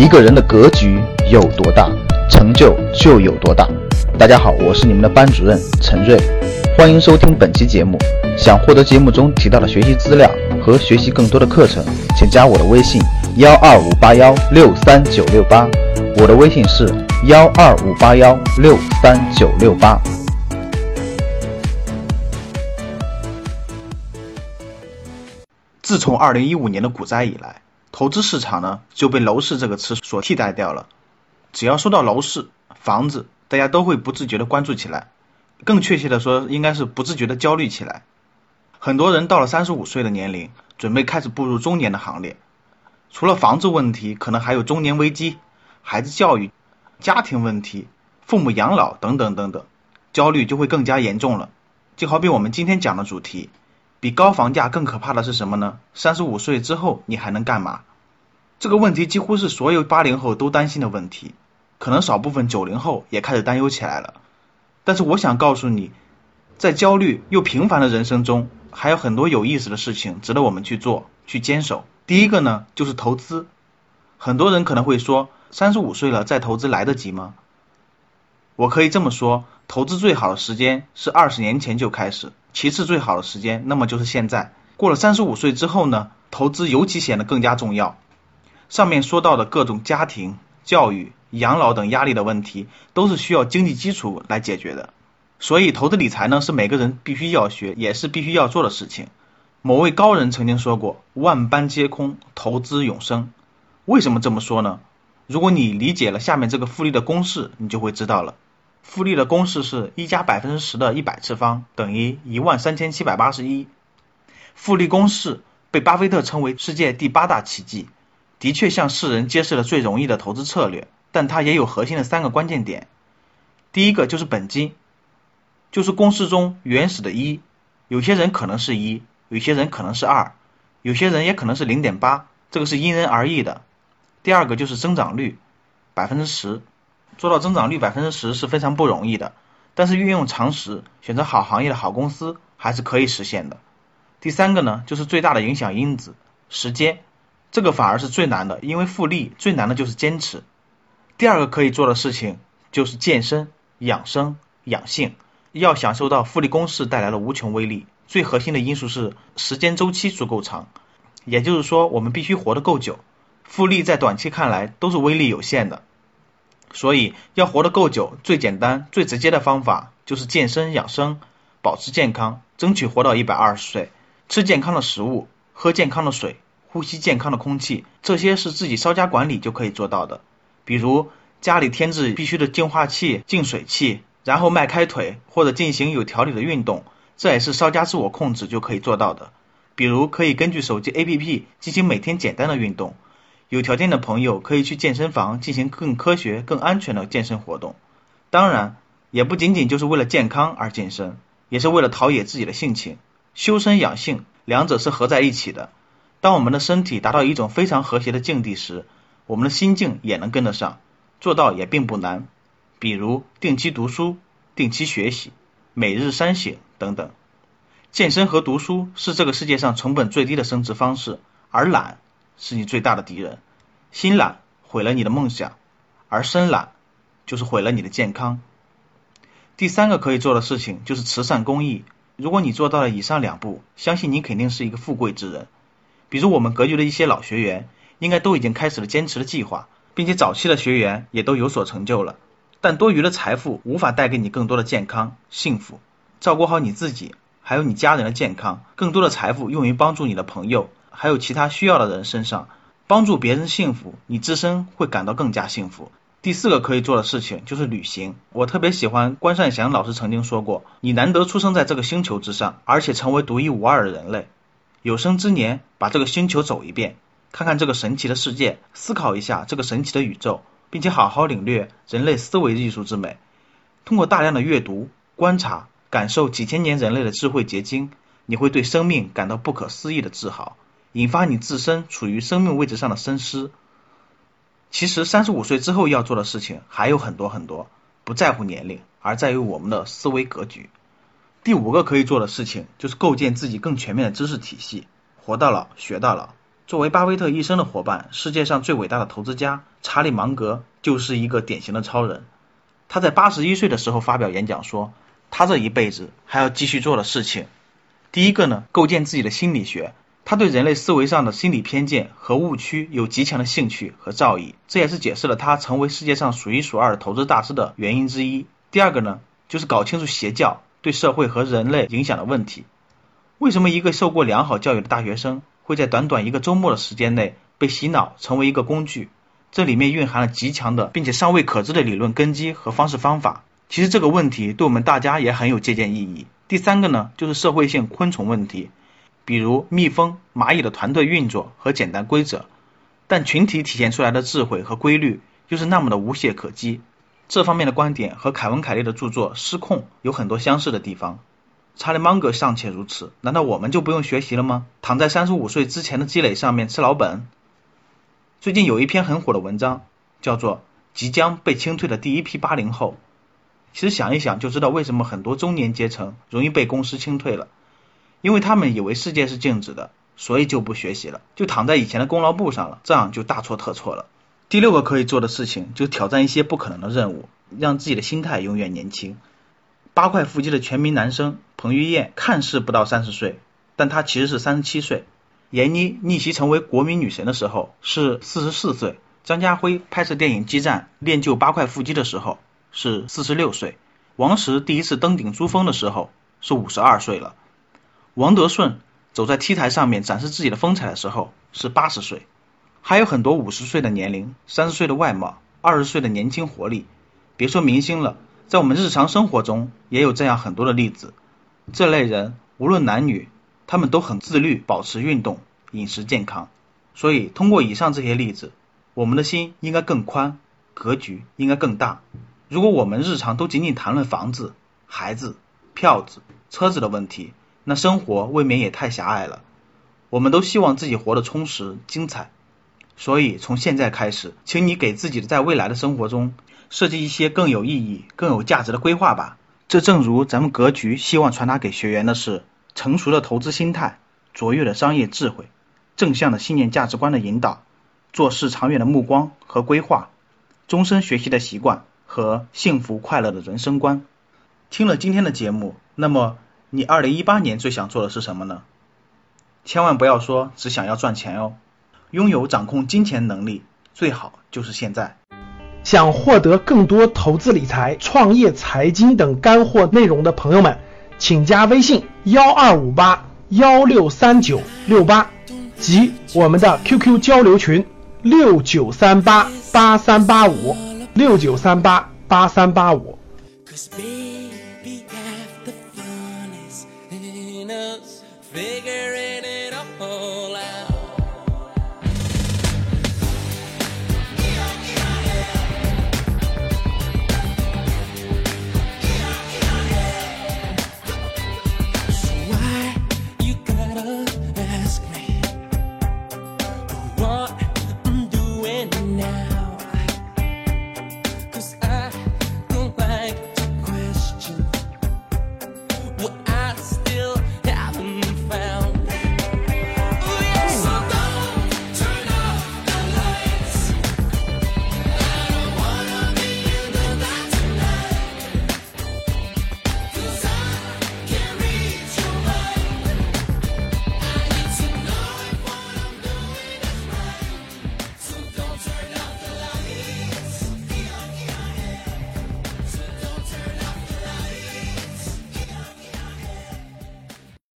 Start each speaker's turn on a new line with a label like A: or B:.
A: 一个人的格局有多大，成就就有多大。大家好，我是你们的班主任陈瑞，欢迎收听本期节目。想获得节目中提到的学习资料和学习更多的课程，请加我的微信：幺二五八幺六三九六八。我的微信是幺二五八幺六三九六八。
B: 自从二零一五年的股灾以来，投资市场呢就被楼市这个词所替代掉了。只要说到楼市、房子，大家都会不自觉的关注起来，更确切的说，应该是不自觉的焦虑起来。很多人到了三十五岁的年龄，准备开始步入中年的行列。除了房子问题，可能还有中年危机、孩子教育、家庭问题、父母养老等等等等，焦虑就会更加严重了。就好比我们今天讲的主题。比高房价更可怕的是什么呢？三十五岁之后你还能干嘛？这个问题几乎是所有八零后都担心的问题，可能少部分九零后也开始担忧起来了。但是我想告诉你，在焦虑又平凡的人生中，还有很多有意思的事情值得我们去做、去坚守。第一个呢，就是投资。很多人可能会说，三十五岁了再投资来得及吗？我可以这么说，投资最好的时间是二十年前就开始。其次，最好的时间，那么就是现在。过了三十五岁之后呢，投资尤其显得更加重要。上面说到的各种家庭教育、养老等压力的问题，都是需要经济基础来解决的。所以，投资理财呢，是每个人必须要学，也是必须要做的事情。某位高人曾经说过：“万般皆空，投资永生。”为什么这么说呢？如果你理解了下面这个复利的公式，你就会知道了。复利的公式是一加百分之十的一百次方等于一万三千七百八十一。复利公式被巴菲特称为世界第八大奇迹，的确向世人揭示了最容易的投资策略，但它也有核心的三个关键点。第一个就是本金，就是公式中原始的一，有些人可能是一，有些人可能是二，有些人也可能是零点八，这个是因人而异的。第二个就是增长率，百分之十。做到增长率百分之十是非常不容易的，但是运用常识，选择好行业的好公司还是可以实现的。第三个呢，就是最大的影响因子时间，这个反而是最难的，因为复利最难的就是坚持。第二个可以做的事情就是健身、养生、养性，要享受到复利公式带来的无穷威力。最核心的因素是时间周期足够长，也就是说我们必须活得够久。复利在短期看来都是威力有限的。所以要活得够久，最简单、最直接的方法就是健身养生，保持健康，争取活到一百二十岁。吃健康的食物，喝健康的水，呼吸健康的空气，这些是自己稍加管理就可以做到的。比如家里添置必须的净化器、净水器，然后迈开腿或者进行有条理的运动，这也是稍加自我控制就可以做到的。比如可以根据手机 APP 进行每天简单的运动。有条件的朋友可以去健身房进行更科学、更安全的健身活动。当然，也不仅仅就是为了健康而健身，也是为了陶冶自己的性情。修身养性，两者是合在一起的。当我们的身体达到一种非常和谐的境地时，我们的心境也能跟得上，做到也并不难。比如定期读书、定期学习、每日三省等等。健身和读书是这个世界上成本最低的升值方式，而懒。是你最大的敌人，心懒毁了你的梦想，而身懒就是毁了你的健康。第三个可以做的事情就是慈善公益。如果你做到了以上两步，相信你肯定是一个富贵之人。比如我们格局的一些老学员，应该都已经开始了坚持的计划，并且早期的学员也都有所成就了。但多余的财富无法带给你更多的健康、幸福。照顾好你自己，还有你家人的健康，更多的财富用于帮助你的朋友。还有其他需要的人身上，帮助别人幸福，你自身会感到更加幸福。第四个可以做的事情就是旅行。我特别喜欢关善祥老师曾经说过：“你难得出生在这个星球之上，而且成为独一无二的人类，有生之年把这个星球走一遍，看看这个神奇的世界，思考一下这个神奇的宇宙，并且好好领略人类思维艺术之美。通过大量的阅读、观察、感受几千年人类的智慧结晶，你会对生命感到不可思议的自豪。”引发你自身处于生命位置上的深思。其实三十五岁之后要做的事情还有很多很多，不在乎年龄，而在于我们的思维格局。第五个可以做的事情就是构建自己更全面的知识体系，活到老学到老，作为巴菲特一生的伙伴，世界上最伟大的投资家查理芒格就是一个典型的超人。他在八十一岁的时候发表演讲说，他这一辈子还要继续做的事情，第一个呢，构建自己的心理学。他对人类思维上的心理偏见和误区有极强的兴趣和造诣，这也是解释了他成为世界上数一数二的投资大师的原因之一。第二个呢，就是搞清楚邪教对社会和人类影响的问题。为什么一个受过良好教育的大学生会在短短一个周末的时间内被洗脑成为一个工具？这里面蕴含了极强的并且尚未可知的理论根基和方式方法。其实这个问题对我们大家也很有借鉴意义。第三个呢，就是社会性昆虫问题。比如蜜蜂、蚂蚁的团队运作和简单规则，但群体体现出来的智慧和规律又是那么的无懈可击。这方面的观点和凯文·凯利的著作《失控》有很多相似的地方。查理·芒格尚且如此，难道我们就不用学习了吗？躺在三十五岁之前的积累上面吃老本？最近有一篇很火的文章，叫做《即将被清退的第一批八零后》。其实想一想就知道为什么很多中年阶层容易被公司清退了。因为他们以为世界是静止的，所以就不学习了，就躺在以前的功劳簿上了，这样就大错特错了。第六个可以做的事情，就挑战一些不可能的任务，让自己的心态永远年轻。八块腹肌的全民男生彭于晏看似不到三十岁，但他其实是三十七岁。闫妮逆袭成为国民女神的时候是四十四岁。张家辉拍摄电影《激战》练就八块腹肌的时候是四十六岁。王石第一次登顶珠峰的时候是五十二岁了。王德顺走在 T 台上面展示自己的风采的时候是八十岁，还有很多五十岁的年龄、三十岁的外貌、二十岁的年轻活力。别说明星了，在我们日常生活中也有这样很多的例子。这类人无论男女，他们都很自律，保持运动、饮食健康。所以通过以上这些例子，我们的心应该更宽，格局应该更大。如果我们日常都仅仅谈论房子、孩子、票子、车子的问题，那生活未免也太狭隘了。我们都希望自己活得充实精彩，所以从现在开始，请你给自己在未来的生活中设计一些更有意义、更有价值的规划吧。这正如咱们格局希望传达给学员的是成熟的投资心态、卓越的商业智慧、正向的信念价值观的引导、做事长远的目光和规划、终身学习的习惯和幸福快乐的人生观。听了今天的节目，那么。你二零一八年最想做的是什么呢？千万不要说只想要赚钱哦，拥有掌控金钱能力最好就是现在。
C: 想获得更多投资理财、创业、财经等干货内容的朋友们，请加微信幺二五八幺六三九六八及我们的 QQ 交流群六九三八八三八五六九三八八三八五。